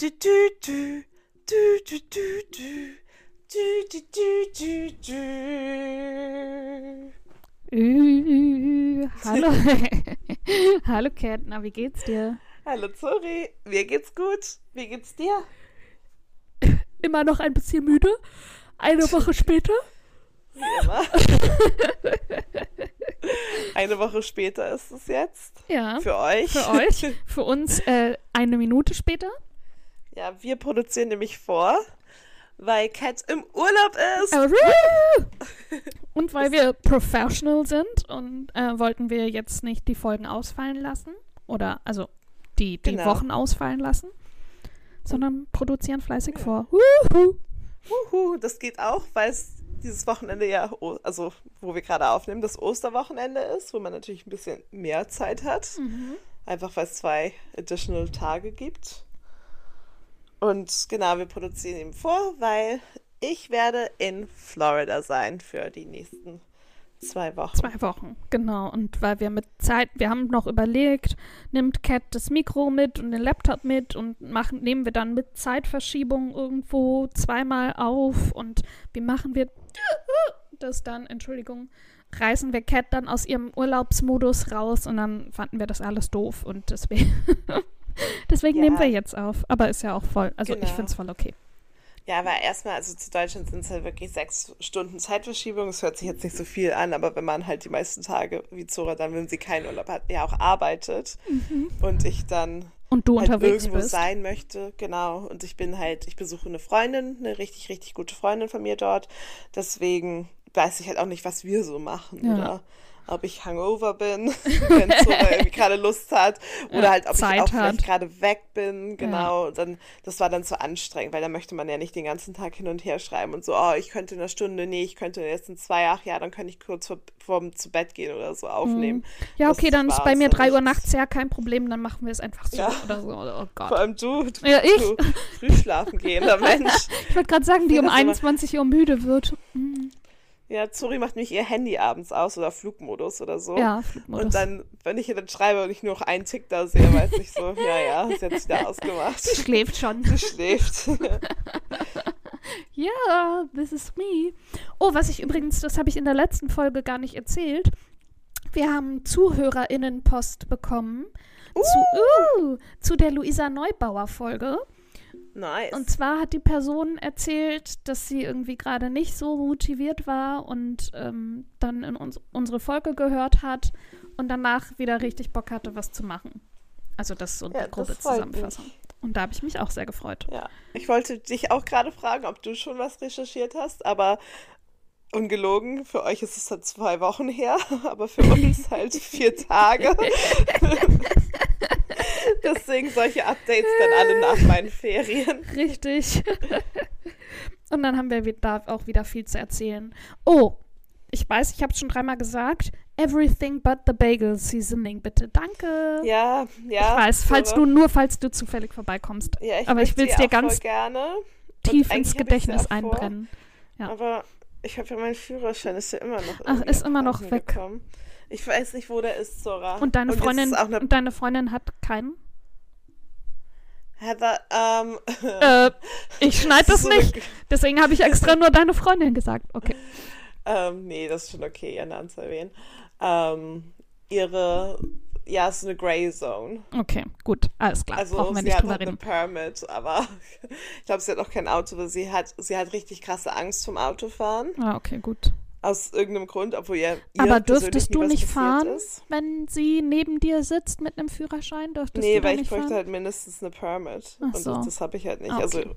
du, du, du. Ü, hallo. hallo na, wie geht's dir? Hallo Zori, mir geht's gut. Wie geht's dir? Immer noch ein bisschen müde. Eine Woche später. Wie immer. Eine Woche später ist es jetzt. Ja. Für euch. Für euch. Für uns äh, eine Minute später. Ja, wir produzieren nämlich vor, weil Kat im Urlaub ist. Woo! und weil wir professional sind und äh, wollten wir jetzt nicht die Folgen ausfallen lassen. Oder also die, die Genau. Wochen ausfallen lassen. Sondern produzieren fleißig vor. Wuhu. Huhu, das geht auch, weil es dieses Wochenende ja, also wo wir gerade aufnehmen, das Osterwochenende ist, wo man natürlich ein bisschen mehr Zeit hat. Einfach weil es zwei additional Tage gibt. Und genau, wir produzieren ihm vor, weil ich werde in Florida sein für die nächsten zwei Wochen. Zwei Wochen, genau. Und weil wir mit Zeit, wir haben noch überlegt, nimmt Cat das Mikro mit und den Laptop mit und machen, nehmen wir dann mit Zeitverschiebung irgendwo zweimal auf und wie machen wir das dann, Entschuldigung, reißen wir Cat dann aus ihrem Urlaubsmodus raus und dann fanden wir das alles doof und deswegen, deswegen Ja. nehmen wir jetzt auf. Aber ist ja auch voll, also ich Genau. finde es voll okay. Ja, aber erstmal, also zu Deutschland sind es halt wirklich sechs Stunden Zeitverschiebung. Es hört sich jetzt nicht so viel an, aber wenn man halt die meisten Tage, wie Zora dann, wenn sie keinen Urlaub hat, ja auch arbeitet und ich dann Und du halt unterwegs irgendwo bist. sein möchte, genau. Und ich bin halt, ich besuche eine Freundin, eine richtig, richtig gute Freundin von mir dort. Deswegen weiß ich halt auch nicht, was wir so machen Ja. oder ob ich hungover bin, wenn Zora irgendwie gerade Lust hat oder Ja, halt, ob Zeit ich auch vielleicht gerade weg bin, genau. Dann, das war dann zu anstrengend, weil da möchte man ja nicht den ganzen Tag hin und her schreiben und so, oh, ich könnte in einer Stunde, nee, ich könnte jetzt in zwei, ach ja, dann kann ich kurz vor, vorm zu Bett gehen oder so aufnehmen. Ja, okay, dann ist bei mir 3 Uhr nachts ja kein Problem, dann machen wir es einfach so Ja. oder so. Oh Gott. Vor allem du, du, Ja, ich. du früh schlafen gehender Mensch. Ich wollte gerade sagen, die Ja, um das ist aber- 21 Uhr müde wird. Mhm. Ja, Zuri macht nämlich ihr Handy abends aus oder Flugmodus oder so. Ja, Flugmodus. Und dann, wenn ich ihr dann schreibe und ich nur noch einen Tick da sehe, weiß ich so, ja, ja, sie hat sich da ausgemacht. Sie schläft schon. Sie schläft. Ja, this is me. Oh, was ich übrigens, das habe ich in der letzten Folge gar nicht erzählt. Wir haben ZuhörerInnen-Post bekommen zu, uh, zu der Luisa Neubauer-Folge. Nice. Und zwar hat die Person erzählt, dass sie irgendwie gerade nicht so motiviert war und ähm, dann in uns, unsere Folge gehört hat und danach wieder richtig Bock hatte, was zu machen. Also das ist so Ja, eine grobe das freut Zusammenfassung. Und da habe ich mich auch sehr gefreut. ja, ich wollte dich auch gerade fragen, ob du schon was recherchiert hast, aber ungelogen, für euch ist es halt zwei Wochen her, aber für uns halt vier Tage. Deswegen solche Updates dann alle nach meinen Ferien. Richtig. und dann haben wir wi- da auch wieder viel zu erzählen. Oh, ich weiß, ich habe es schon dreimal gesagt. Everything but the bagel seasoning, bitte. Danke. Ja, ja. ich weiß, falls du nur, falls du zufällig vorbeikommst. Ja, ich aber ich will's die dir ganz gerne. Tief ins Gedächtnis einbrennen. Ja. Aber ich habe ja meinen Führerschein, ist ja immer noch Ach, ist immer noch weg. gekommen. Ich weiß nicht, wo der ist, Zora. Und deine jetzt Freundin, eine und deine Freundin hat keinen? Heather, ähm, Äh, ich schneide das so eine- nicht. Deswegen habe ich extra nur deine Freundin gesagt. Okay. ähm, nee, das ist schon okay, ihren Namen zu erwähnen. Ähm, ihre, ja, es ist eine Grey Zone. Okay, gut. Alles klar. Also Brauchen wir sie nicht hat drüber halt eine reden. Permit, aber ich glaube, sie hat auch kein Auto, weil sie hat, sie hat richtig krasse Angst vom Autofahren. Ah, okay, gut. Aus irgendeinem Grund, obwohl ihr, ihr Aber dürftest du nicht fahren, Ist. wenn sie neben dir sitzt mit einem Führerschein? Dürftest Nee, du weil ich nicht bräuchte fahren? halt mindestens eine Permit. Ach und so. das, das habe ich halt nicht. Ah, Also, okay.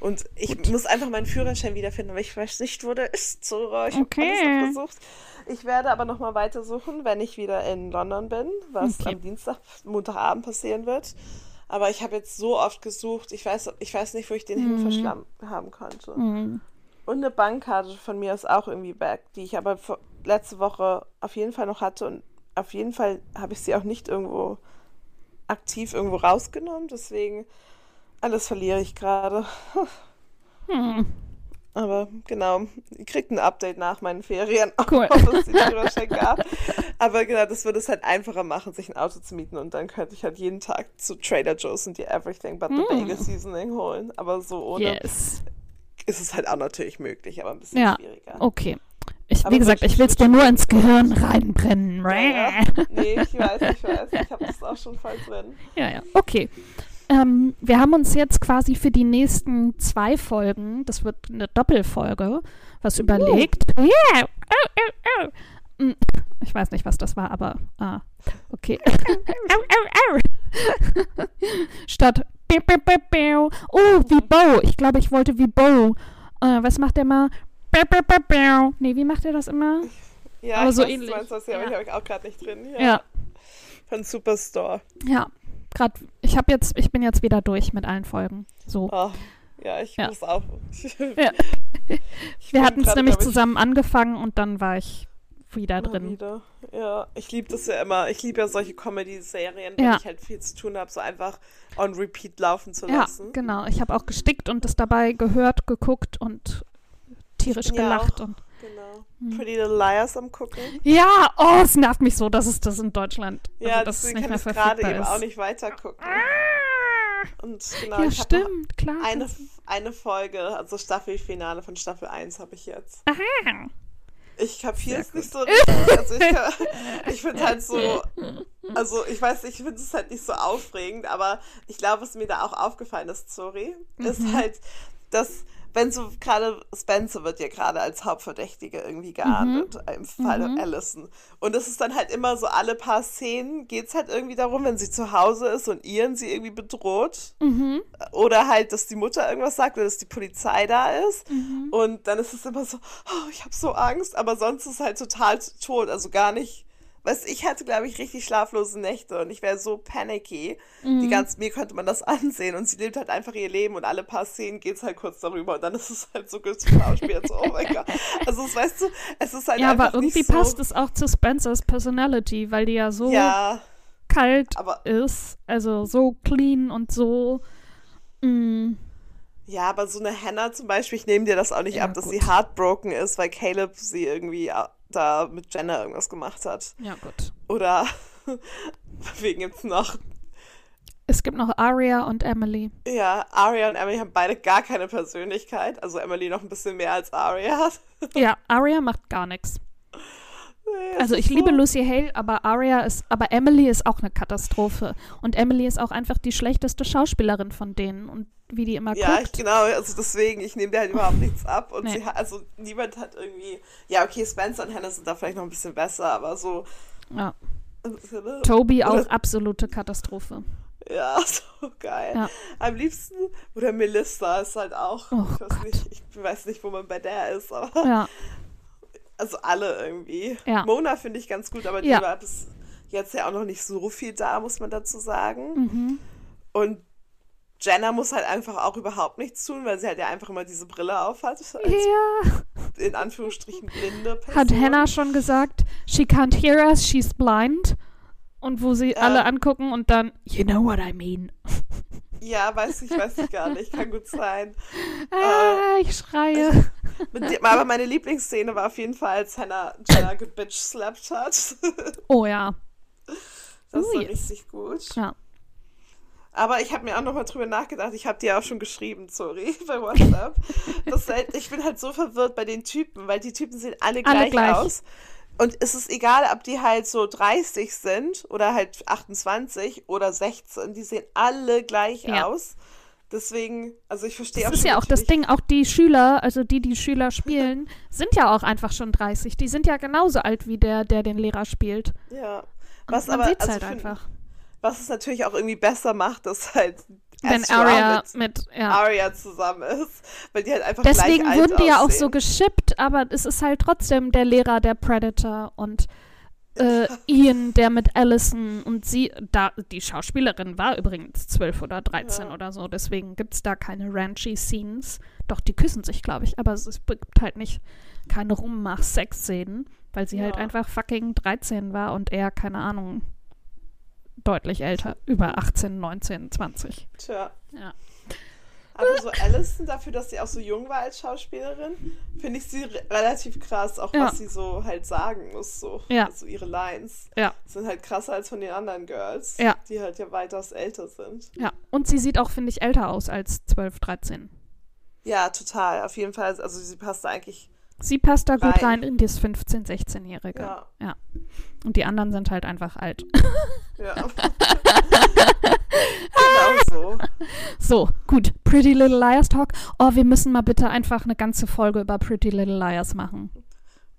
und ich muss einfach meinen Führerschein wiederfinden, aber ich weiß nicht, wo der ist, Zora. Ich habe Okay. alles abgesucht. Ich werde aber nochmal weitersuchen, wenn ich wieder in London bin, was Okay. am Dienstag, Montagabend passieren wird. Aber ich habe jetzt so oft gesucht, ich weiß, ich weiß nicht, wo ich den hin verschlammt haben konnte. Hm. Und eine Bankkarte von mir ist auch irgendwie back, die ich aber letzte Woche auf jeden Fall noch hatte und auf jeden Fall habe ich sie auch nicht irgendwo aktiv irgendwo rausgenommen, deswegen alles verliere ich gerade. Hm. Aber genau, ihr kriegt ein Update nach meinen Ferien, Cool. ob es den Führerschein gab. Aber genau, das würde es halt einfacher machen, sich ein Auto zu mieten und dann könnte ich halt jeden Tag zu Trader Joe's und die Everything but the Mm. Bagel Seasoning holen. Aber so ohne Yes. ist es halt auch natürlich möglich, aber ein bisschen Ja. schwieriger. Okay. Ich, Aber wie gesagt, ich will es dir nur ins Gehirn reinbrennen. Ja, ja. Nee, ich weiß, ich weiß. Ich habe das auch schon voll drin. Ja, ja. Okay. Ähm, wir haben uns jetzt quasi für die nächsten zwei Folgen, das wird eine Doppelfolge, was überlegt. Ja. Oh, oh, oh. Hm, Ich weiß nicht, was das war, aber ah, okay. Au, au, au. Statt. Oh, wie Bo. Ich glaube, ich wollte wie Bo. Äh, was macht der mal? Nee, wie macht er das immer? Ja, Aber ich so weiß, ähnlich. Meinst das, ja, Ja. ich habe ich auch gerade nicht drin. Ja. Ja. Von Superstore. Ja. Gerade, ich habe jetzt, ich bin jetzt wieder durch mit allen Folgen. So. Oh, ja, ich Ja. muss auch. Ja. Wir hatten es nämlich zusammen angefangen und dann war ich wieder drin. wieder. Ja, ich liebe das ja immer. Ich liebe ja solche Comedy-Serien, wenn Ja. ich halt viel zu tun habe, so einfach on repeat laufen zu Ja, lassen. genau. Ich habe auch gestickt und das dabei gehört, geguckt und tierisch ja gelacht. auch- Und Genau. Hm. Pretty Little Liars am gucken. ja, oh, es nervt mich so, dass es das in Deutschland, Ja, also, dass es deswegen nicht kann mehr ich gerade eben ist. auch nicht weiter gucken. Und genau, ja, ich stimmt, klar. eine, eine Folge, also Staffelfinale von Staffel 1 habe ich jetzt. Aha. Ich kapiere es nicht so richtig. Also ich, ich finde halt so, also ich weiß ich finde es halt nicht so aufregend, aber ich glaube, was mir da auch aufgefallen ist, sorry, ist Mhm. halt, dass wenn so gerade Spencer wird ja gerade als Hauptverdächtige irgendwie geahndet im Fall Mhm. Allison. Und es ist dann halt immer so alle paar Szenen geht es halt irgendwie darum, wenn sie zu Hause ist und Ian sie irgendwie bedroht. Mhm. Oder halt, dass die Mutter irgendwas sagt oder dass die Polizei da ist. Mhm. Und dann ist es immer so, oh, ich habe so Angst, aber sonst ist es halt total tot, also gar nicht. Weißt ich hatte, glaube ich, richtig schlaflose Nächte und ich wäre so panicky. Mhm. Die ganze, mir könnte man das ansehen und sie lebt halt einfach ihr Leben und alle paar Szenen geht es halt kurz darüber und dann ist es halt so geschauspielt, so, oh mein Gott. Also, es, weißt du, es ist halt Ja, aber irgendwie so, passt es auch zu Spencers Personality, weil die ja so Ja, kalt aber, ist, also so clean und so. Mm, ja, aber so eine Hannah zum Beispiel, ich nehme dir das auch nicht Ja, ab, dass gut. sie heartbroken ist, weil Caleb sie irgendwie da mit Jenna irgendwas gemacht hat. ja, gut. Oder wegen jetzt noch, Es gibt noch Aria und Emily. ja, Arya und Emily haben beide gar keine Persönlichkeit. Also Emily noch ein bisschen mehr als Arya. Ja, Aria macht gar nichts. Also ich liebe Lucy Hale, aber Aria ist, aber Emily ist auch eine Katastrophe. Und Emily ist auch einfach die schlechteste Schauspielerin von denen. Und wie die immer Ja, guckt. genau, also deswegen, ich nehme dir halt überhaupt nichts ab. Und Nee. sie hat, also niemand hat irgendwie, ja, okay, Spencer und Hannah sind da vielleicht noch ein bisschen besser, aber so. Ja. ne? Toby auch absolute Katastrophe. Ja, so geil. Ja. Am liebsten, oder Melissa ist halt auch, Oh ich, weiß nicht, ich weiß nicht, wo man bei der ist, aber Ja, also alle irgendwie. Ja. Mona finde ich ganz gut, aber die Ja. war bis jetzt ja auch noch nicht so viel da, muss man dazu sagen. mhm. Und Jenna muss halt einfach auch überhaupt nichts tun, weil sie halt ja einfach immer diese Brille aufhat. Ja. in Anführungsstrichen blinde Person. Hat Hannah schon gesagt, she can't hear us, she's blind. Und wo sie Ja. alle angucken und dann, you know what I mean. Ja, weiß ich, weiß ich gar nicht. Kann gut sein. Ah, ich schreie. Mit dem, aber meine Lieblingsszene war auf jeden Fall, als Hannah Jenna gebitch-slapped hat. Oh ja. Das war yes. richtig gut. Ja. Aber ich habe mir auch nochmal drüber nachgedacht. Ich habe dir auch schon geschrieben, sorry, bei WhatsApp. Das halt, ich bin halt so verwirrt bei den Typen, weil die Typen sehen alle gleich, Alle gleich. aus. Und es ist egal, ob die halt so 30 sind oder halt 28 oder 16. Die sehen alle gleich Ja. aus. Deswegen, also ich verstehe Das auch ist schon ja auch das Ding, auch die Schüler, also die, die Schüler spielen, sind ja auch einfach schon 30. Die sind ja genauso alt wie der, der den Lehrer spielt. Ja. Und Was man aber, sieht's also halt find- einfach. was es natürlich auch irgendwie besser macht, dass halt Wenn Arya mit mit, ja. Arya zusammen ist, weil die halt einfach Deswegen gleich wurden die ja auch so geschippt, aber es ist halt trotzdem der Lehrer, der Predator und äh, Ian, der mit Allison und sie, da, die Schauspielerin war übrigens 12 oder 13 Ja. oder so, deswegen gibt es da keine ranchy Scenes. Doch, die küssen sich, glaube ich, aber es ist- gibt halt nicht keine Rummach-Sex-Szenen, weil sie halt Ja. einfach fucking 13 war und er, keine Ahnung, deutlich älter, über 18, 19, 20. Tja. Ja. Aber so Alison, dafür, dass sie auch so jung war als Schauspielerin, finde ich sie re relativ krass, auch Ja. was sie so halt sagen muss. So. Ja. Also ihre Lines Ja, sind halt krasser als von den anderen Girls, Ja. die halt ja weitaus älter sind. ja. Und sie sieht auch, finde ich, älter aus als 12, 13. Ja, total. Auf jeden Fall. Also sie passt eigentlich. Sie passt da gut Rein. in das 15-, 16-Jährige. Ja. ja. Und die anderen sind halt einfach alt. Ja. genau so. So, gut. Pretty Little Liars Talk. Oh, wir müssen mal bitte einfach eine ganze Folge über Pretty Little Liars machen.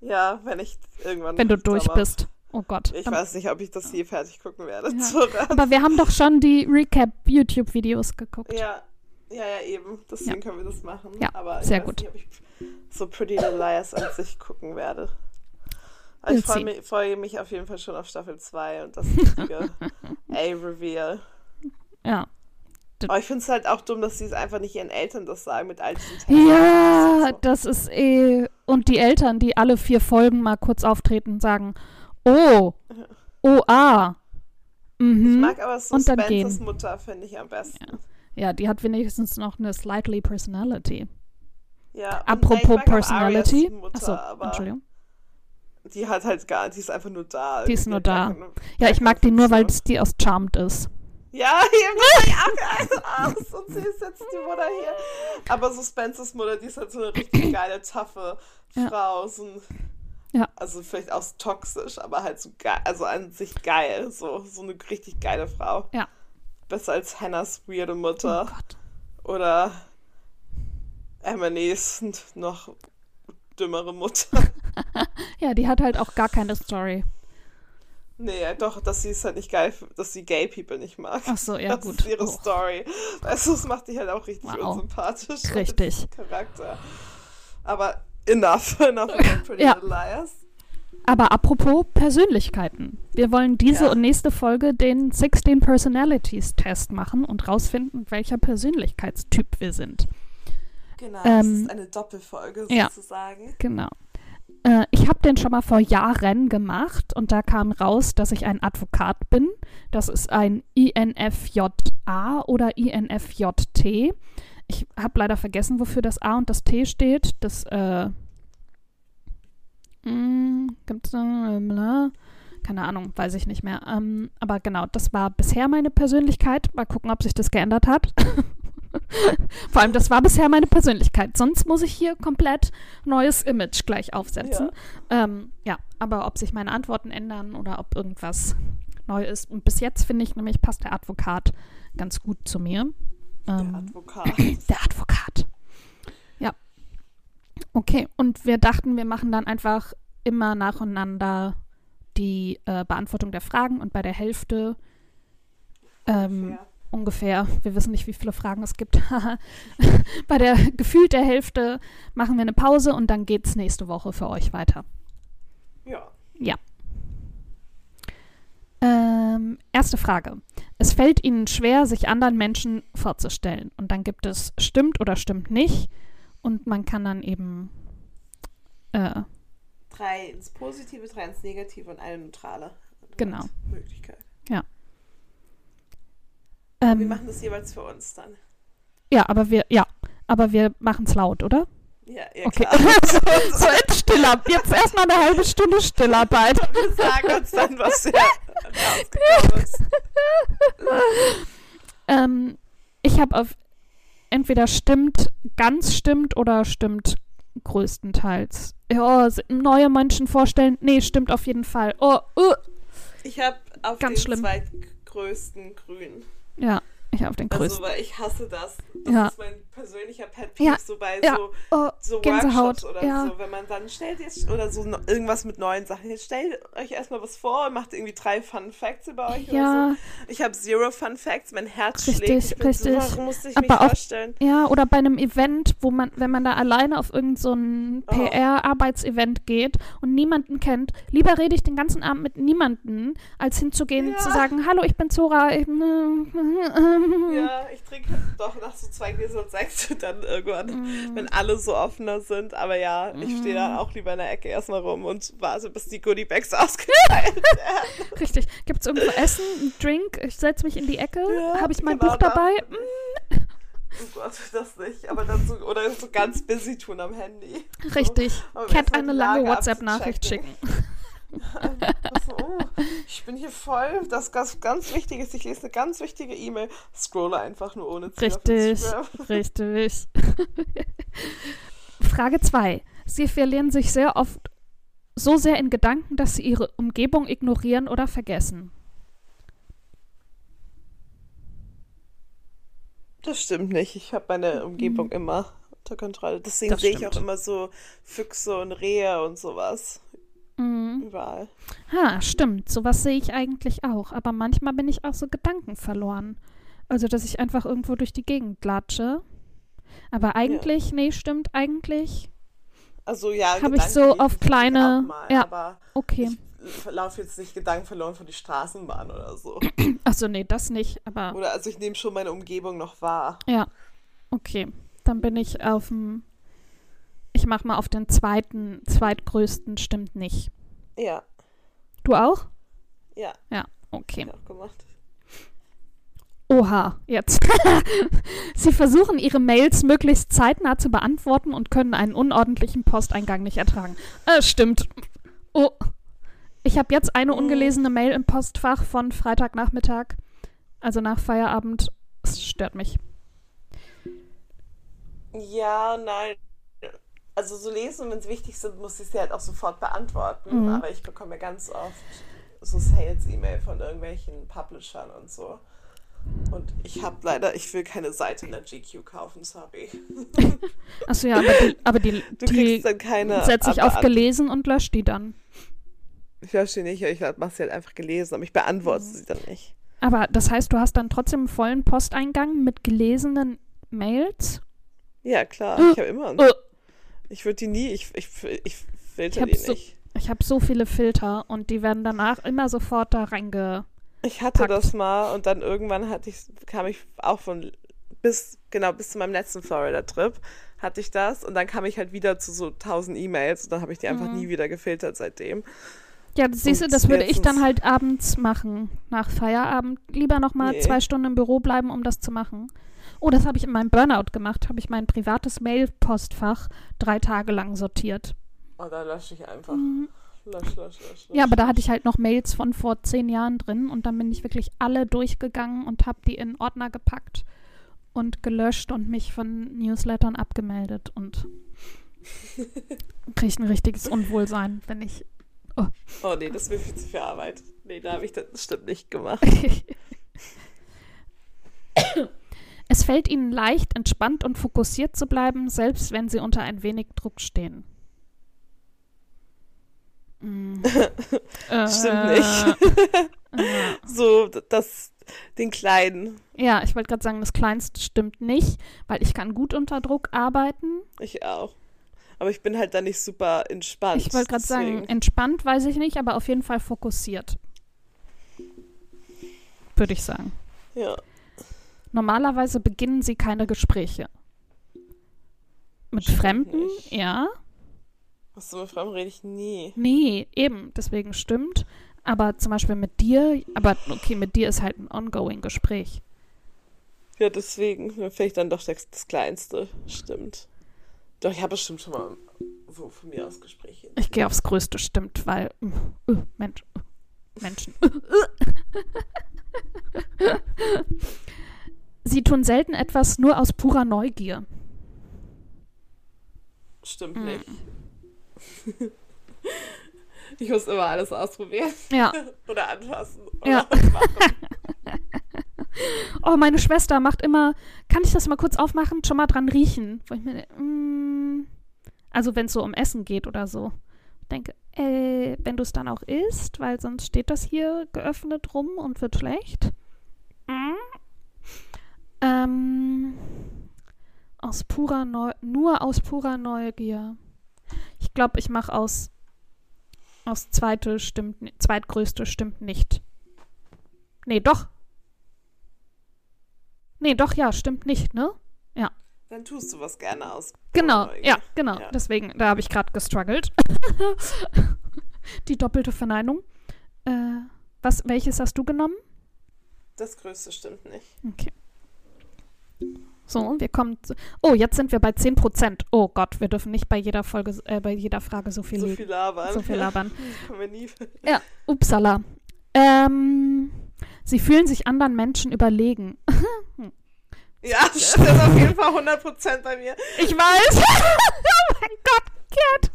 Ja, wenn ich irgendwann. Wenn du durch Sommer- bist. Oh Gott. Ich Dann- weiß nicht, ob ich das je fertig gucken werde. Ja. Aber wir haben doch schon die Recap-YouTube-Videos geguckt. Ja, ja, ja, eben. Deswegen können wir das machen. Ja, Aber sehr gut. nicht, so Pretty Little Liars an sich gucken werde. Ich freue mich, freue mich auf jeden Fall schon auf Staffel 2 und das richtige A-Reveal. Ja. Aber ich finde es halt auch dumm, dass sie es einfach nicht ihren Eltern das sagen mit all diesen Texten. Ja, So. das ist eh. Und die Eltern, die alle vier Folgen mal kurz auftreten, sagen: Oh, oh, ah. Ich Mhm. mag aber so Und Spencers. Mutter, finde ich am besten. Ja, die hat wenigstens noch eine slightly Personality. Ja, Apropos Personality. Mutter, Achso, Entschuldigung. die hat halt gar, die ist einfach nur da. Die ist nur da. keine- Ja, ich mag die nur, weil es die aus Charmed ist. Ja, ich auch aus und sie ist jetzt die Mutter hier. Aber so Spencers Mutter, die ist halt so eine richtig geile, taffe Ja. Frau. So ein, Ja. Also vielleicht auch toxisch, aber halt so geil, also an sich geil. So, so eine richtig geile Frau. Ja. Besser als Hannahs weirde Oh Mutter. Gott. Oder Emily's noch dümmere Mutter. Ja, die hat halt auch gar keine Story. Nee, doch, dass sie es halt nicht geil, dass sie Gay People nicht mag. Ach so, ja, das gut. ist ihre Oh. Story. Weißt du, das macht die halt auch richtig Wow. unsympathisch. Richtig. Charakter. Aber enough, enough about Pretty Ja. Little Liars. Aber apropos Persönlichkeiten. Wir wollen diese Ja. und nächste Folge den 16 Personalities Test machen und rausfinden, welcher Persönlichkeitstyp wir sind. Genau, Ähm, das ist eine Doppelfolge ja. sozusagen. Genau. Äh, ich habe den schon mal vor Jahren gemacht und da kam raus, dass ich ein Advokat bin. Das ist ein INFJA oder INFJT. Ich habe leider vergessen, wofür das A und das T steht. Das äh, es keine Ahnung, weiß ich nicht mehr. Ähm, aber genau, das war bisher meine Persönlichkeit. Mal gucken, ob sich das geändert hat. Vor allem, das war bisher meine Persönlichkeit. Sonst muss ich hier komplett neues Image gleich aufsetzen. Ja, ähm, ja aber ob sich meine Antworten ändern oder ob irgendwas neu ist. Und bis jetzt finde ich nämlich, passt der Advokat ganz gut zu mir. Der Ähm, Advokat. der Advokat. Ja. Okay, und wir dachten, wir machen dann einfach immer nacheinander die äh, Beantwortung der Fragen und bei der Hälfte ähm, Ja. Ungefähr, wir wissen nicht, wie viele Fragen es gibt, bei der gefühlt der Hälfte machen wir eine Pause und dann geht's nächste Woche für euch weiter. ja. Ähm, erste Frage. Es fällt Ihnen schwer, sich anderen Menschen vorzustellen. Und dann gibt es stimmt oder stimmt nicht. Und man kann dann eben. Äh, Drei ins Positive, drei ins Negative und eine neutrale Genau. Möglichkeit. Ähm, Wir machen das jeweils für uns dann. ja, aber wir, ja, aber wir machen es laut, oder? Ja, ja Okay. klar. so in Stillab. Jetzt erstmal eine halbe Stunde Stillarbeit. Wir sagen uns dann, was ist. ähm, ich habe auf entweder stimmt, ganz stimmt oder stimmt größtenteils. Ja, neue Menschen vorstellen. Nee, stimmt auf jeden Fall. Oh, uh. Ich habe auf Ganz den schlimm. zweitgrößten Grün. Ja, ich auf den Also, größten. weil ich hasse das. Das Ja. ist mein persönlicher Pet Peeve, Ja, so bei ja. so, oh, so Gänsehaut, Workshops oder so, wenn man dann stellt jetzt oder so no- irgendwas mit neuen Sachen. Jetzt stellt euch erstmal was vor und macht irgendwie drei Fun Facts über euch oder so. Ich habe zero Fun Facts, mein Herz Richtig, schlägt. Ich bin richtig. So, musste ich Aber mich auch- vorstellen? ja, oder bei einem Event, wo man, wenn man da alleine auf irgendein so ein Oh. PR-Arbeitsevent geht und niemanden kennt, lieber rede ich den ganzen Abend mit niemanden, als hinzugehen Ja. zu sagen, hallo, ich bin Zora. Ich, Ja, ich trinke doch nach so zwei Gläsern Sekt dann irgendwann, Mm. wenn alle so offener sind. Aber ja, ich stehe dann auch lieber in der Ecke erstmal rum und warte, bis die Goodiebags ausgeteilt werden. Richtig. Gibt es irgendwo Essen, einen Drink? Ich setze mich in die Ecke. Ja, Habe ich mein genau Buch dabei? Mm. Oh Gott, das nicht. Aber dann so, oder so ganz busy tun am Handy. Richtig. Aber Cat eine lange WhatsApp-Nachricht schicken. Also, oh, ich bin hier voll. Das ganz, ganz wichtig ist, ich lese eine ganz wichtige E-Mail, scrolle einfach nur ohne Ziel auf Richtig, richtig. Frage 2. Sie verlieren sich sehr oft so sehr in Gedanken, dass sie ihre Umgebung ignorieren oder vergessen. Das stimmt nicht. Ich habe meine Umgebung immer unter Kontrolle. Deswegen sehe ich auch immer so Füchse und Rehe und sowas. Mhm. Überall. Ha, stimmt. Sowas sehe ich eigentlich auch. Aber manchmal bin ich auch so Gedanken verloren. Also, dass ich einfach irgendwo durch die Gegend latsche. Aber eigentlich, nee, stimmt, eigentlich. Also ja, Hab ich so auf kleine- mal, ja. Aber Okay. ich laufe jetzt nicht Gedanken verloren von die Straßenbahn oder so. Achso, nee, das nicht. Aber Oder also ich nehme schon meine Umgebung noch wahr. ja, okay. Dann bin ich auf dem. Ich mach mal auf den zweiten, zweitgrößten, stimmt nicht. Ja, Du auch? ja, Ja, okay. ich auch gemacht. Oha, jetzt. Sie versuchen, ihre Mails möglichst zeitnah zu beantworten und können einen unordentlichen Posteingang nicht ertragen. Äh, stimmt. Oh. Ich habe jetzt eine Oh. ungelesene Mail im Postfach von Freitagnachmittag, also nach Feierabend. Es stört mich. Ja, nein. Also so lesen, wenn es wichtig sind, muss ich sie halt auch sofort beantworten. Mhm. Aber ich bekomme ganz oft so Sales-E-Mail von irgendwelchen Publishern und so. Und ich habe leider, ich will keine Seite in der GQ kaufen, sorry. Achso, ja, aber die, aber die, Du die kriegst dann keine. setze ich auf gelesen und lösche die dann. Ich verstehe nicht, ich mache sie halt einfach gelesen, aber ich beantworte Mhm. sie dann nicht. Aber das heißt, du hast dann trotzdem einen vollen Posteingang mit gelesenen Mails? Ja, klar, ich habe immer. äh. Ich würde die nie, ich, ich, ich filter Ich die so- nicht. Ich habe so viele Filter und die werden danach immer sofort da reinge. Ich hatte packt. das mal und dann irgendwann hatte ich, kam ich auch von bis, genau, bis zu meinem letzten Florida-Trip hatte ich das und dann kam ich halt wieder zu so tausend E-Mails und dann habe ich die einfach Mhm. nie wieder gefiltert seitdem. Ja, das siehst du, das würde ich dann halt abends machen. Nach Feierabend lieber nochmal Nee. zwei Stunden im Büro bleiben, um das zu machen. Oh, das habe ich in meinem Burnout gemacht. Habe ich mein privates Mail-Postfach drei Tage lang sortiert. Und dann lösche ich einfach. Mhm. Lösch, lösch, lösch, Ja, aber da hatte ich halt noch Mails von vor zehn Jahren drin und dann bin ich wirklich alle durchgegangen und habe die in Ordner gepackt und gelöscht und mich von Newslettern abgemeldet und kriege ein richtiges Unwohlsein, wenn ich Oh nee, das mir viel zu viel Arbeit. Nee, da habe ich das bestimmt nicht gemacht. Es fällt ihnen leicht, entspannt und fokussiert zu bleiben, selbst wenn sie unter ein wenig Druck stehen. Mm. Stimmt nicht. äh, So, das, den kleinen, ja, ich wollte gerade sagen, das Kleinste stimmt nicht, weil ich kann gut unter Druck arbeiten. ich auch. Aber ich bin halt da nicht super entspannt. Ich wollte gerade sagen, entspannt weiß ich nicht, aber auf jeden Fall fokussiert. Würde ich sagen. Ja. Normalerweise beginnen sie keine Gespräche. Mit Stimmt Fremden, nicht. ja. Was mit Fremden rede ich nie. Nee, eben, deswegen stimmt. Aber zum Beispiel mit dir, aber okay, mit dir ist halt ein ongoing Gespräch. Ja, deswegen, fällt dann doch das, das Kleinste. Stimmt. Doch, ich habe bestimmt schon mal so von mir aus Gespräche. Ich gehe aufs Größte, stimmt, weil uh, Mensch, uh, Menschen. Sie tun selten etwas nur aus purer Neugier. Stimmt Mm. nicht. ich muss immer alles ausprobieren. Ja. Oder anfassen. Oder Ja. machen. Oh, meine Schwester macht immer, kann ich das mal kurz aufmachen, schon mal dran riechen? Wo ich mir, mm, also wenn es so um Essen geht oder so. Ich denke, äh, wenn du es dann auch isst, weil sonst steht das hier geöffnet rum und wird schlecht. Mm. Ähm, aus purer Neu nur aus purer Neugier. Ich glaube, ich mache aus aus zweite stimmt zweitgrößte stimmt nicht. Nee, doch. Nee, doch, ja, stimmt nicht, ne? Dann tust du was gerne aus. Genau, Neugier. ja, genau. Ja. Deswegen, da habe ich gerade gestruggelt. Die doppelte Verneinung. Äh, was, welches hast du genommen? Das Größte stimmt nicht. Okay. So, wir kommen. Zu, oh, jetzt sind wir bei 10%. Oh Gott, wir dürfen nicht bei jeder Folge, äh, bei jeder Frage so viel, so viel labern. So viel labern. Kommen wir nie. Ja, upsala. Ähm, sie fühlen sich anderen Menschen überlegen. ja, das ist auf jeden Fall 100% bei mir. Ich weiß. oh mein Gott, Cat.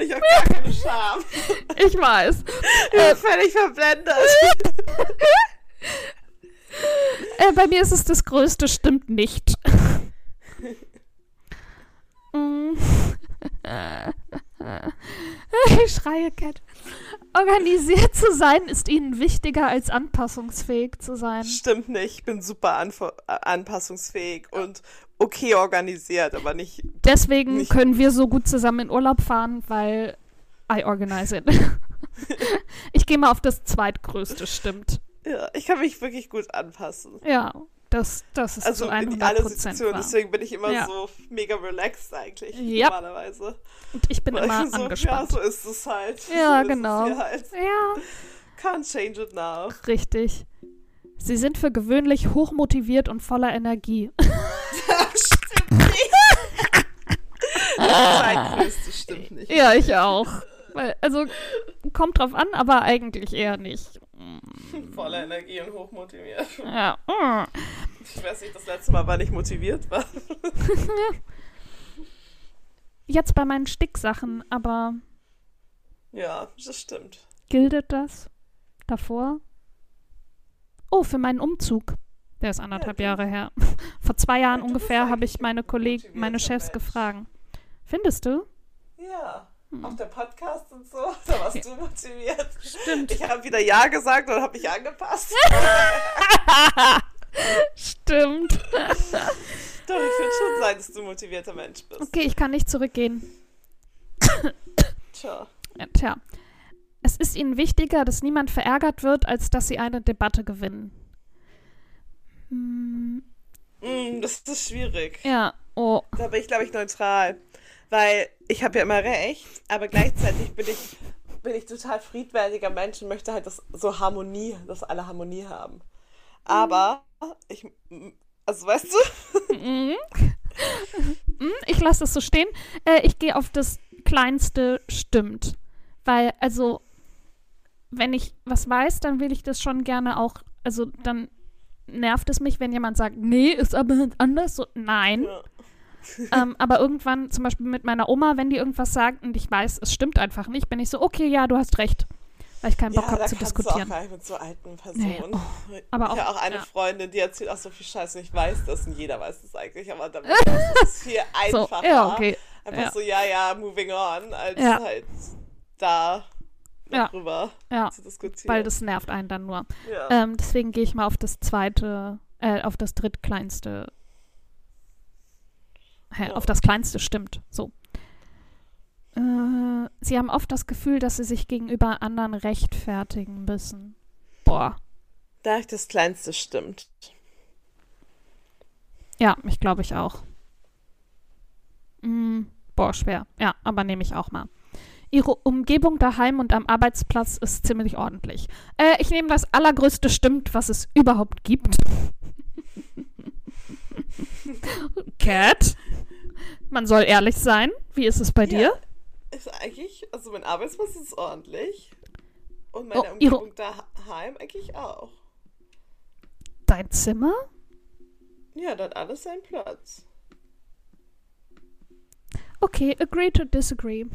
Ich habe gar keine Scham. Ich weiß. Ich bin äh, völlig verblendet. Äh, bei mir ist es das Größte, stimmt nicht. Mm. ich schreie, Cat. Organisiert zu sein ist ihnen wichtiger als anpassungsfähig zu sein. Stimmt nicht. Ich bin super anpassungsfähig und okay organisiert, aber nicht. Deswegen nicht können wir so gut zusammen in Urlaub fahren, weil I organize it. ich gehe mal auf das zweitgrößte, stimmt. Ja, ich kann mich wirklich gut anpassen. Ja, das, das ist also zu 100% in alle Situationen, wahr. deswegen bin ich immer Ja. so mega relaxed eigentlich Ja. normalerweise. Und ich bin Weil immer so, angespannt. Ja, so ist es halt. Ja, so genau. Halt. Ja, Can't change it now. richtig. Sie sind für gewöhnlich hochmotiviert und voller Energie. stimmt nicht. Das zweitgrößte stimmt nicht. ja, ich auch. Weil, also, kommt drauf an, aber eigentlich eher nicht. Voller Energie und hochmotiviert. Ja. Ich weiß nicht, das letzte Mal, wann ich motiviert war. Jetzt bei meinen Sticksachen, aber Ja, das stimmt. gildet das davor? Oh, für meinen Umzug. Der ist anderthalb Ja, Jahre her. Vor zwei Jahren Ja, ungefähr habe ich meine ein Kollegen, meine Chefs Mensch. gefragt. Findest du? Ja. Hm. Auch der Podcast und so, da warst du motiviert. Stimmt. Ich habe wieder Ja gesagt und habe mich angepasst. Stimmt. Doch, ich finde schon sein, dass du ein motivierter Mensch bist. Okay, ich kann nicht zurückgehen. Tja. Ja, Tja. Es ist ihnen wichtiger, dass niemand verärgert wird, als dass sie eine Debatte gewinnen. Hm, Mm, das ist schwierig. ja, oh. Da bin ich, glaube ich, neutral. Weil ich habe ja immer recht, aber gleichzeitig bin ich, bin ich total friedfertiger Mensch und möchte halt das, so Harmonie, dass alle Harmonie haben. Aber ich, also weißt du, Mhm. Mhm, Ich lasse das so stehen. Äh, ich gehe auf das kleinste stimmt. Weil, also, wenn ich was weiß, dann will ich das schon gerne auch, also dann nervt es mich, wenn jemand sagt, nee, ist aber anders. So, nein. Ja. Ähm, aber irgendwann, zum Beispiel mit meiner Oma, wenn die irgendwas sagt und ich weiß, es stimmt einfach nicht, bin ich so, okay, ja, du hast recht. Weil ich keinen Bock ja, habe zu diskutieren. auch nicht mit so alten Personen. Nee, oh, aber ich habe auch- auch eine ja. Freundin, die erzählt auch so viel Scheiße und ich weiß das und jeder weiß das eigentlich, aber damit ist es viel So, einfacher. ja, okay. Einfach Ja. so, ja, ja, moving on, als Ja. halt da Ja. darüber Ja, zu diskutieren. weil das nervt einen dann nur. ja. Ähm, deswegen gehe ich mal auf das zweite, äh, auf das drittkleinste. Hä. Auf das kleinste stimmt. So. Äh, sie haben oft das Gefühl, dass sie sich gegenüber anderen rechtfertigen müssen. Boah. Da das Kleinste stimmt. Ja, ich glaube ich auch. Mm, boah, schwer. Ja, aber nehme ich auch mal. Ihre Umgebung daheim und am Arbeitsplatz ist ziemlich ordentlich. Äh, ich nehme das allergrößte stimmt, was es überhaupt gibt. Cat? Man soll ehrlich sein. Wie ist es bei dir? Ja, ist eigentlich, also mein Arbeitsplatz ist ordentlich. Und meine Oh, Umgebung daheim eigentlich auch. Dein Zimmer? Ja, da hat alles seinen Platz. Okay, agree to disagree.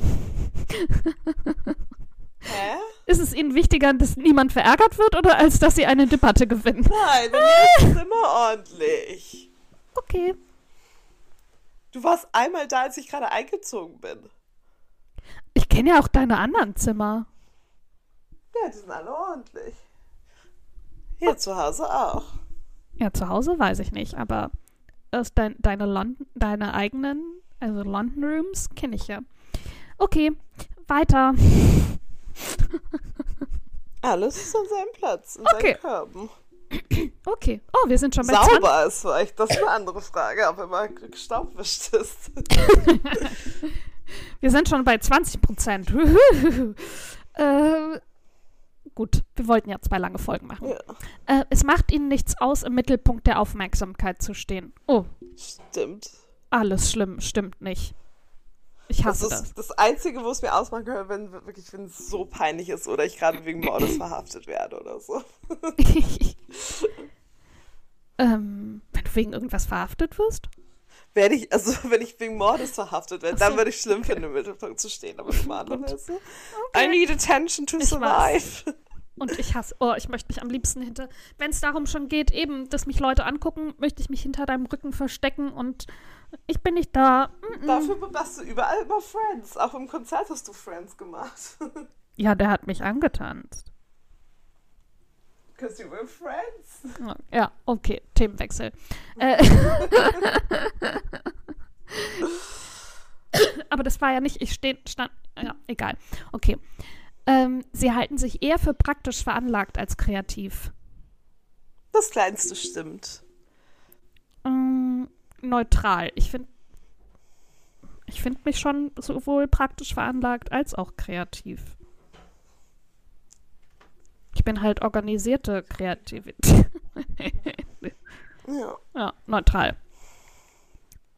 Hä? Ist es Ihnen wichtiger, dass niemand verärgert wird oder als dass Sie eine Debatte gewinnen? Nein, mir ist immer ordentlich. Okay. Du warst einmal da, als ich gerade eingezogen bin. Ich kenne ja auch deine anderen Zimmer. Ja, die sind alle ordentlich. Hier zu Hause auch. Ja, zu Hause weiß ich nicht, aber aus dein, deine, London, deine eigenen, also London Rooms, kenne ich ja. Okay, weiter. Alles ist an seinem Platz, in Okay. seinen Körben. Okay. Oh, wir sind schon bei 20. Sauber ist vielleicht, das ist eine andere Frage, ob immer gestaubwischt ist. Wir sind schon bei 20 Prozent. äh, gut, wir wollten ja zwei lange Folgen machen. Ja. Äh, es macht ihnen nichts aus, im Mittelpunkt der Aufmerksamkeit zu stehen. Oh, Stimmt. alles schlimm, stimmt nicht. Ich Das hasse ist das. das, Einzige, wo es mir ausmachen kann, wenn wirklich, wenn es so peinlich ist oder ich gerade wegen Mordes verhaftet werde oder so. ähm, wenn du wegen irgendwas verhaftet wirst? Werde ich, also wenn ich wegen Mordes verhaftet werde, so. dann würde ich schlimm finden, im Mittelpunkt zu stehen. Aber normalerweise. Okay. I need attention to Ich survive. Und ich hasse, oh, ich möchte mich am liebsten hinter, wenn es darum schon geht, eben, dass mich Leute angucken, möchte ich mich hinter deinem Rücken verstecken und ich bin nicht da. Mm -mm. Dafür machst du überall immer Friends. Auch im Konzert hast du Friends gemacht. Ja, der hat mich angetanzt. Because you were friends. Ja, okay, Themenwechsel. Äh, Aber das war ja nicht, ich steh, stand, ja, egal. Okay. Ähm, sie halten sich eher für praktisch veranlagt als kreativ. Das Kleinste stimmt. Ähm, neutral. Ich finde ich finde mich schon sowohl praktisch veranlagt als auch kreativ. Ich bin halt organisierte Kreativität. Ja. ja, neutral.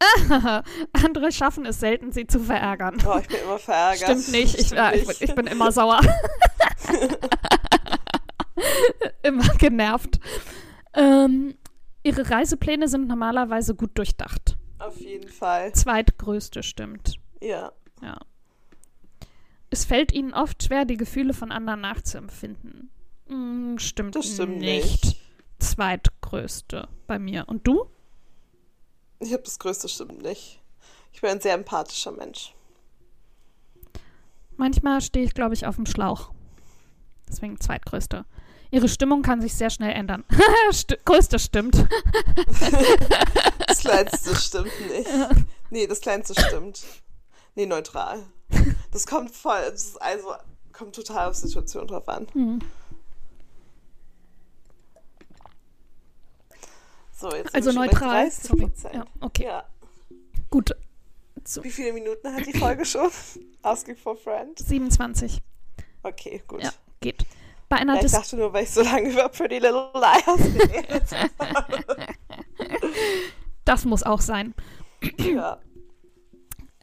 Andere schaffen es selten, sie zu verärgern. Oh, ich bin immer verärgert. Stimmt nicht. Ich, Stimmt ja, ich, bin- ich bin immer sauer. immer genervt. Ähm, ihre Reisepläne sind normalerweise gut durchdacht. Auf jeden Fall. Zweitgrößte stimmt. Ja. Ja. Es fällt ihnen oft schwer, die Gefühle von anderen nachzuempfinden. Hm, stimmt, Das stimmt nicht. nicht. Zweitgrößte bei mir. Und du? Ich habe das Größte stimmt nicht. Ich bin ein sehr empathischer Mensch. Manchmal stehe ich, glaube ich, auf dem Schlauch. Deswegen zweitgrößte. Ihre Stimmung kann sich sehr schnell ändern. St größte stimmt. Das Kleinste stimmt nicht. Nee, das Kleinste stimmt. Nee, neutral. Das kommt voll, das ist also kommt total auf Situation drauf an. Hm. So, jetzt Also neutral. 30 Sorry. Prozent. Ja, okay. Ja. Gut. So, Wie viele Minuten hat die Folge schon? Asking for Friend? 27. Okay, gut. Ja, geht. Bei einer Ja, ich dachte nur, weil ich so lange über Pretty Little Liars geredet habe. das muss auch sein. ja.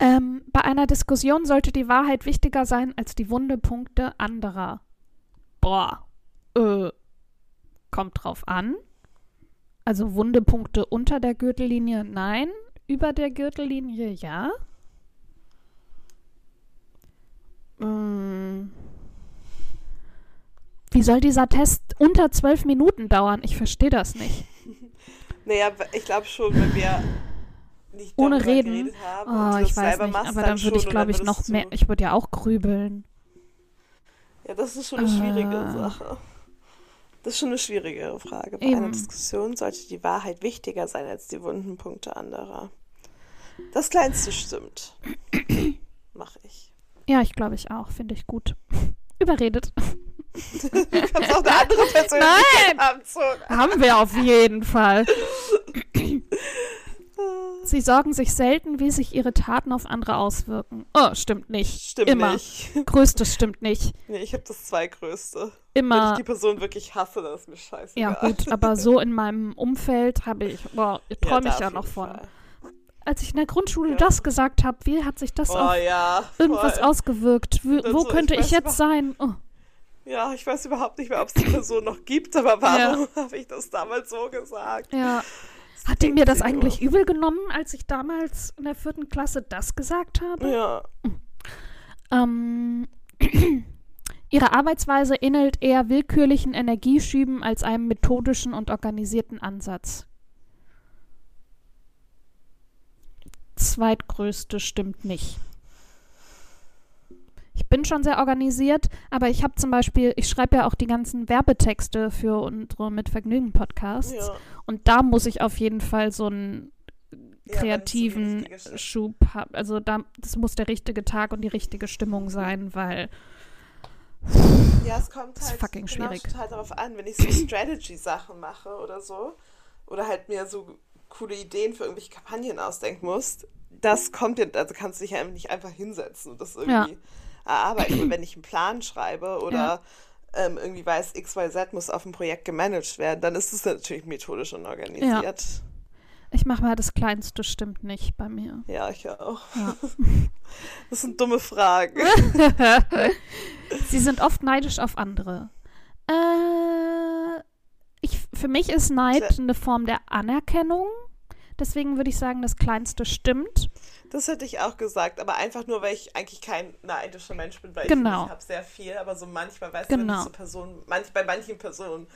Ähm, bei einer Diskussion sollte die Wahrheit wichtiger sein als die Wundepunkte anderer. Boah. Äh, kommt drauf an. Also Wundepunkte unter der Gürtellinie nein, über der Gürtellinie ja. Mm. Wie soll dieser Test unter zwölf Minuten dauern? Ich verstehe das nicht. Naja, ich glaube schon, wenn wir nicht Ohne reden? haben Oh, ich weiß nicht, aber dann würde ich, glaube ich, noch mehr. Ich würde ja auch grübeln. Ja, das ist schon eine schwierige Ah. Sache. Das ist schon eine schwierigere Frage. Bei Eben. einer Diskussion sollte die Wahrheit wichtiger sein als die wunden Punkte anderer. Das Kleinste stimmt. Mach ich. Ja, ich glaube ich auch. Finde ich gut. Überredet. Du kannst auch eine andere Persönlichkeit haben. So. Haben wir auf jeden Fall. Sie sorgen sich selten, wie sich ihre Taten auf andere auswirken. Oh, stimmt nicht. Stimmt Immer. nicht. Größtes stimmt nicht. Nee, ich habe das Zweigrößte. Wenn ich Immer. die Person wirklich hasse, dann ist mir scheiße. Ja, gut, aber so in meinem Umfeld habe ich, boah, träume ich ja noch von. Als ich in der Grundschule Ja. das gesagt habe, wie hat sich das Oh auf ja. irgendwas ausgewirkt? Wo, wo so, könnte ich ich, jetzt sein? Oh. Ja, ich weiß überhaupt nicht mehr, ob es die Person noch gibt, aber warum habe ich das damals so gesagt? Ja. Das Hat die mir das eigentlich übel genommen, als ich damals in der vierten Klasse das gesagt habe? Ja. Ähm, ihre Arbeitsweise ähnelt eher willkürlichen Energieschüben als einem methodischen und organisierten Ansatz. Zweitgrößte stimmt nicht. Ich bin schon sehr organisiert, aber ich habe zum Beispiel, ich schreibe ja auch die ganzen Werbetexte für unsere Mit Vergnügen Podcasts. ja. Und da muss ich auf jeden Fall so einen Ja, so kreativen richtige Sch- Schub haben. Also da, das muss der richtige Tag und die richtige Stimmung sein, weil Ja, es kommt Ist halt fucking genau schwierig. total darauf an, wenn ich so Strategy-Sachen mache oder so, oder halt mir so coole Ideen für irgendwelche Kampagnen ausdenken muss, das kommt ja, also kannst du dich ja nicht einfach hinsetzen und das irgendwie erarbeiten. Und wenn ich einen Plan schreibe oder ähm, irgendwie weiß, XYZ muss auf dem Projekt gemanagt werden, dann ist es natürlich methodisch und organisiert. Ich mache mal das Kleinste, stimmt nicht bei mir. Ja, ich auch. Ja. Das sind dumme Fragen. Sie sind oft neidisch auf andere. Äh, ich, für mich ist Neid eine Form der Anerkennung. Deswegen würde ich sagen, das Kleinste stimmt. Das hätte ich auch gesagt, aber einfach nur, weil ich eigentlich kein neidischer Mensch bin, weil Genau. ich, ich habe sehr viel, aber so manchmal, wenn Genau. ich so Personen, manch, bei manchen Personen,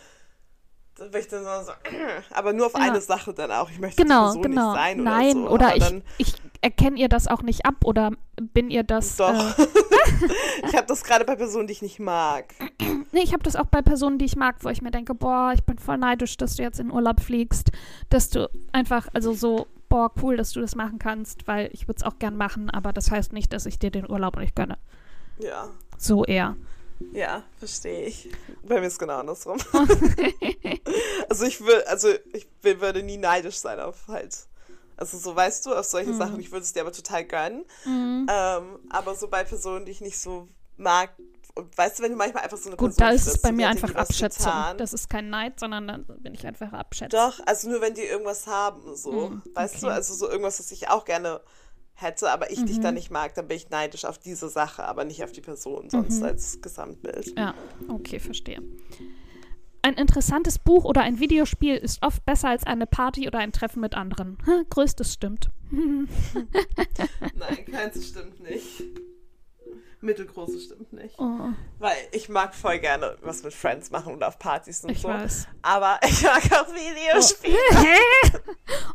da ich dann so, aber nur auf Ja. eine Sache dann auch. Ich möchte Genau, Person genau. nicht sein oder Nein, so. oder ich, ich erkenne ihr das auch nicht ab oder bin ihr das. Doch. Äh, ich habe das gerade bei Personen, die ich nicht mag. nee, ich habe das auch bei Personen, die ich mag, wo ich mir denke, boah, ich bin voll neidisch, dass du jetzt in Urlaub fliegst, dass du einfach, also so, boah, cool, dass du das machen kannst, weil ich würde es auch gern machen, aber das heißt nicht, dass ich dir den Urlaub nicht gönne. Ja, So eher. Ja, verstehe ich. Bei mir ist genau andersrum. also ich würde, also ich würde nie neidisch sein auf halt. Also so weißt du, auf solche Mhm. Sachen, ich würde es dir aber total gönnen. Ähm, aber so bei Personen, die ich nicht so mag, und weißt du, wenn du manchmal einfach so eine Gut, Person da ist triffst bei mir einfach Abschätzung. Das ist kein Neid, sondern dann bin ich einfach Abschätzung. Doch, also nur wenn die irgendwas haben, so. Hm, weißt du, okay. also so irgendwas, was ich auch gerne hätte, aber ich dich Mhm. dann nicht mag, dann bin ich neidisch auf diese Sache, aber nicht auf die Person, sonst Mhm. als Gesamtbild. Ja, okay, verstehe. Ein interessantes Buch oder ein Videospiel ist oft besser als eine Party oder ein Treffen mit anderen. Größtes stimmt. Nein, keins stimmt nicht. Mittelgroße stimmt nicht. Oh, Weil ich mag voll gerne was mit Friends machen und auf Partys und ich so. weiß. Aber ich mag auch Videospiele. Hä?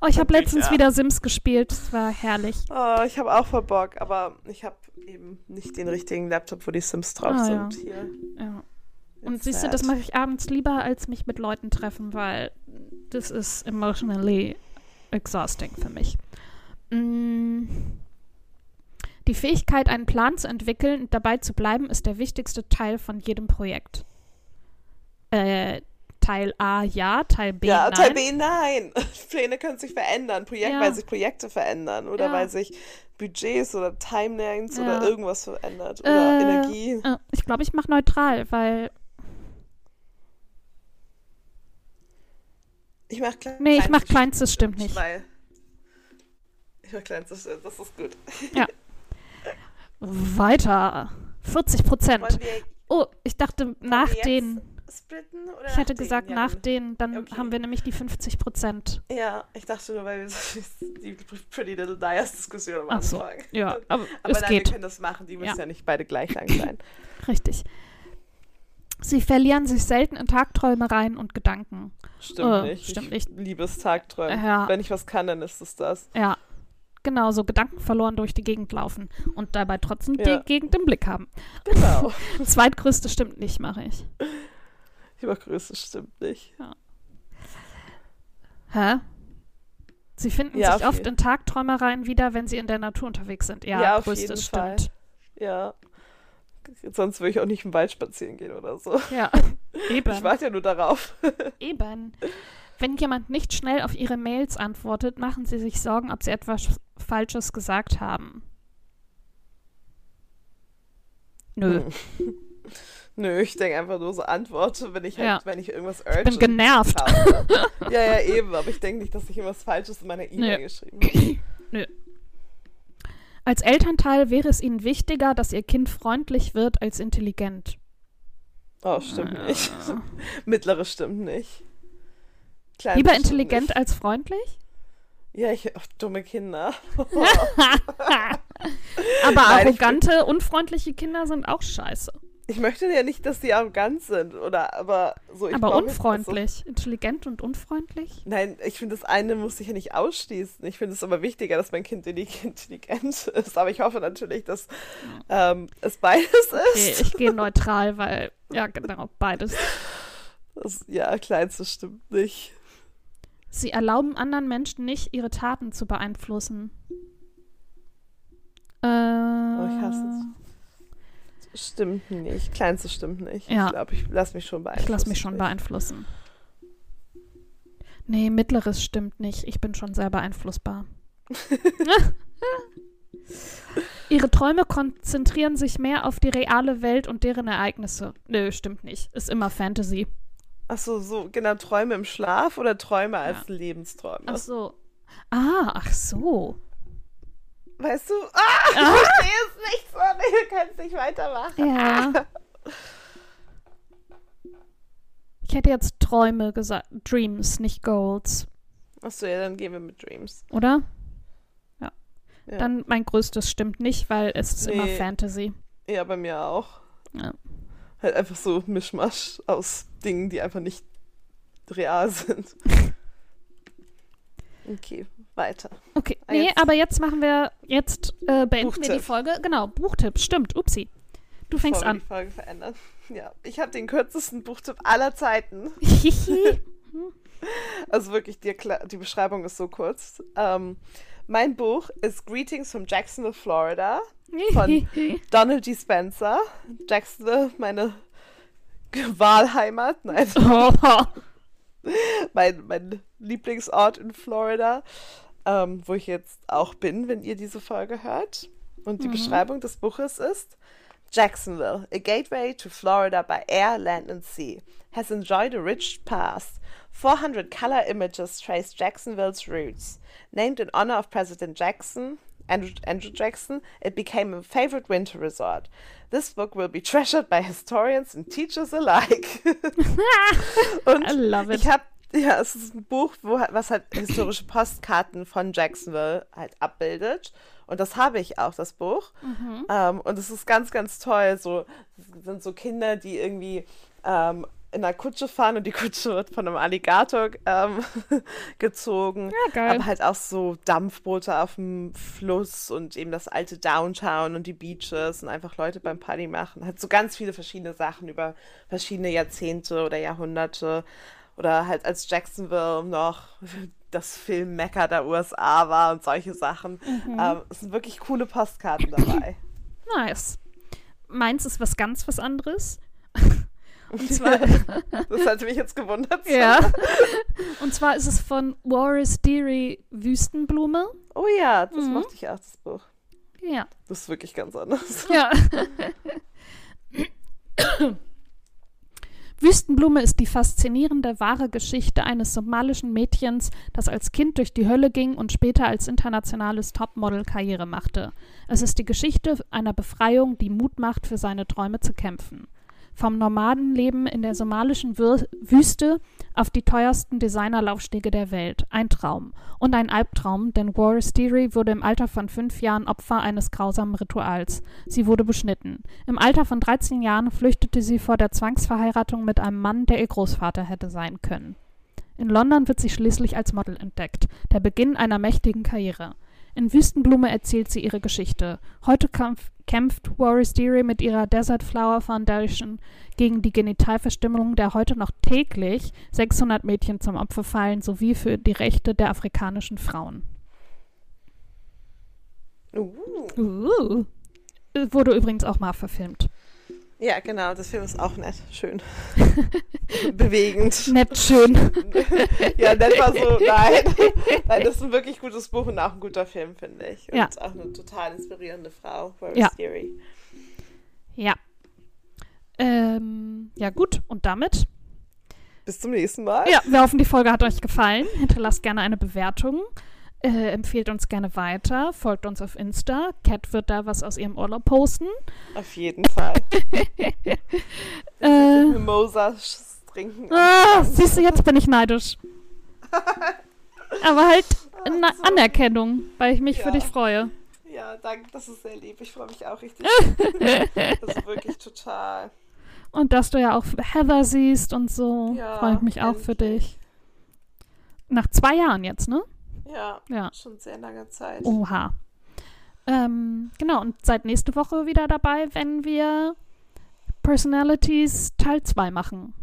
Oh, ich habe letztens Bücher. wieder Sims gespielt. Das war herrlich. Oh, ich habe auch voll Bock, aber ich habe eben nicht den richtigen Laptop, wo die Sims drauf Ah, ja. sind. Hier. Ja. Und It's siehst du, das mache ich abends lieber, als mich mit Leuten treffen, weil das ist emotionally exhausting für mich. Mm. Die Fähigkeit, einen Plan zu entwickeln und dabei zu bleiben, ist der wichtigste Teil von jedem Projekt. Äh, Teil A ja, Teil B Ja, nein. Teil B, nein. Pläne können sich verändern, Projekt, Ja. weil sich Projekte verändern oder Ja. weil sich Budgets oder Timelines Ja. oder irgendwas verändert oder Äh, Energie. Äh, ich glaube, ich mache neutral, weil Ich mach klein, Nee, ich mach Kleinstes, stimmt nicht. Weil ich mach Kleinstes, stimmt, das ist gut. weiter 40 Prozent. Oh, ich dachte nach den splitten Ich hätte gesagt? Ja, nach denen, dann Okay. haben wir nämlich die 50 Prozent. Ja, ich dachte nur, weil wir so die Pretty Little Dias Diskussion am Ach so, Anfang. Ja, aber, Aber es nein, geht. wir können das machen, die müssen ja, nicht beide gleich lang sein. Richtig. Sie verlieren sich selten in Tagträumereien und Gedanken. Stimmt Äh, nicht. stimmt ich nicht. liebe es Tagträumen. Ja. Wenn ich was kann, dann ist es das. Ja, genau, so Gedanken verloren durch die Gegend laufen und dabei trotzdem Ja. die Gegend im Blick haben. Genau. Zweitgrößte stimmt nicht, mache ich. Übergröße stimmt nicht. Hä? Sie finden Ja, sich oft jeden- in Tagträumereien wieder, wenn sie in der Natur unterwegs sind. Ja, Ja, auf jeden stimmt. Fall. Ja. Sonst würde ich auch nicht im Wald spazieren gehen oder so. Ja, eben. Ich warte ja nur darauf. Eben. Wenn jemand nicht schnell auf Ihre Mails antwortet, machen Sie sich Sorgen, ob Sie etwas Falsches gesagt haben. Nö. Hm. Nö, ich denke einfach nur so Antworte, wenn ich halt, Ja. wenn ich irgendwas Ich bin genervt. habe. ja, ja, eben, aber ich denke nicht, dass ich irgendwas Falsches in meiner E-Mail Nö. geschrieben habe. Als Elternteil wäre es Ihnen wichtiger, dass Ihr Kind freundlich wird als intelligent. Oh, stimmt Ah. nicht. Mittlere stimmt nicht. Kleine Lieber stimmt intelligent nicht. als freundlich? Ja, ich, oh, dumme Kinder. Aber Nein, ich arrogante, unfreundliche Kinder sind auch scheiße. Ich möchte ja nicht, dass die arrogant sind, oder, aber so. Ich Aber unfreundlich. Intelligent und unfreundlich? Nein, ich finde, das eine muss sich ja nicht ausschließen. Ich finde es aber wichtiger, dass mein Kind intelli- intelligent ist. Aber ich hoffe natürlich, dass ähm, es beides Okay, ist. ich gehe neutral, weil, ja, genau, beides. Das, ja, kleinstes stimmt nicht. Sie erlauben anderen Menschen nicht, ihre Taten zu beeinflussen. Äh, Oh, ich hasse Stimmt nicht. Kleinstes stimmt nicht. Ja. Ich glaube, ich lasse mich schon beeinflussen. Ich lasse mich schon beeinflussen. Nee, mittleres stimmt nicht. Ich bin schon sehr beeinflussbar. Ihre Träume konzentrieren sich mehr auf die reale Welt und deren Ereignisse. Nö, stimmt nicht. Ist immer Fantasy. Ach so, so, genau, Träume im Schlaf oder Träume als Lebensträume? Ach so. Ah, ach so. Weißt du? Ah, ich verstehe es nicht, sorry, du kannst nicht weitermachen. Ja. Ich hätte jetzt Träume gesagt. Dreams, nicht Goals. Achso, ja, dann gehen wir mit Dreams. Oder? Ja. Ja. Dann mein größtes stimmt nicht, weil es ist immer Nee. Fantasy. Ja, bei mir auch. Ja. Halt einfach so Mischmasch aus Dingen, die einfach nicht real sind. Okay, weiter. Okay, Ah, nee, jetzt- aber jetzt machen wir, jetzt äh, beenden wir Buchtipp. die Folge. Genau, Buchtipp, stimmt, upsi. Du fängst Bevor wir an. die Folge verändern. Ja, ich habe den kürzesten Buchtipp aller Zeiten. Also wirklich, die, die Beschreibung ist so kurz. Ähm, mein Buch ist Greetings from Jacksonville, Florida von Donald G. Spencer. Jacksonville, meine Wahlheimat. Nein, oh, mein, mein Lieblingsort in Florida, ähm, wo ich jetzt auch bin, wenn ihr diese Folge hört. Und die Beschreibung des Buches ist Jacksonville, a gateway to Florida by air, land and sea, has enjoyed a rich past. 400 color images trace Jacksonville's roots. Named in honor of President Jackson, Andrew, Andrew Jackson, it became a favorite winter resort. This book will be treasured by historians and teachers alike. Und I love it. ich habe, ja, es ist ein Buch, wo, was halt historische Postkarten von Jacksonville halt abbildet. Und das habe ich auch, das Buch. Mhm. Ähm, und es ist ganz, ganz toll. So es sind so Kinder, die irgendwie ähm, in einer Kutsche fahren und die Kutsche wird von einem Alligator ähm, gezogen. Ja, geil. Aber halt auch so Dampfboote auf dem Fluss und eben das alte Downtown und die Beaches und einfach Leute beim Party machen. Halt so ganz viele verschiedene Sachen über verschiedene Jahrzehnte oder Jahrhunderte. Oder halt als Jacksonville noch das Filmmecker der USA war und solche Sachen. Ähm, es sind wirklich coole Postkarten dabei. nice. Meins ist was ganz was anderes. Und zwar, Das hatte mich jetzt gewundert. ja. Und zwar ist es von Waris Deary Wüstenblume. Oh ja, das Mhm. mochte ich auch, das Buch. Ja. Das ist wirklich ganz anders. Ja. Wüstenblume ist die faszinierende wahre Geschichte eines somalischen Mädchens, das als Kind durch die Hölle ging und später als internationales Topmodel Karriere machte. Es ist die Geschichte einer Befreiung, die Mut macht, für seine Träume zu kämpfen. Vom Nomadenleben in der somalischen Wüste auf die teuersten Designerlaufstege der Welt. Ein Traum. Und ein Albtraum, denn Waris Deary wurde im Alter von fünf Jahren Opfer eines grausamen Rituals. Sie wurde beschnitten. Im Alter von 13 Jahren flüchtete sie vor der Zwangsverheiratung mit einem Mann, der ihr Großvater hätte sein können. In London wird sie schließlich als Model entdeckt. Der Beginn einer mächtigen Karriere. In Wüstenblume erzählt sie ihre Geschichte. Heute kampf, kämpft Waris Deary mit ihrer Desert Flower Foundation gegen die Genitalverstümmelung, der heute noch täglich 600 Mädchen zum Opfer fallen, sowie für die Rechte der afrikanischen Frauen. Uh. Uh. Wurde übrigens auch mal verfilmt. Ja, genau, das Film ist auch nett, schön. Bewegend. Nett schön. ja, nett war so, nein. Nein, das ist ein wirklich gutes Buch und auch ein guter Film, finde ich. Und Ja. auch eine total inspirierende Frau, Rose Ja. Theory. Ja. Ähm, ja, gut. Und damit? Bis zum nächsten Mal. Ja, wir hoffen, die Folge hat euch gefallen. Hinterlasst gerne eine Bewertung. Äh, empfehlt uns gerne weiter. Folgt uns auf Insta. Cat wird da was aus ihrem Urlaub posten. Auf jeden Fall. Äh, Mimosa sch- trinken. ah, siehst du, jetzt bin ich neidisch. Aber halt Na Anerkennung, weil ich mich für Ja. dich freue. Ja, danke, das ist sehr lieb. Ich freue mich auch richtig. das ist wirklich total. Und dass du ja auch Heather siehst und so, Ja, freue ich mich auch für endlich. dich. Nach zwei Jahren jetzt, ne? Ja, Ja. schon sehr lange Zeit. Oha. Ähm, genau, und seid nächste Woche wieder dabei, wenn wir Personalities Teil 2 machen.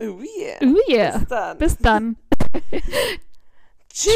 Oh yeah. Oh yeah. Bis dann. Bis dann. Tschüss.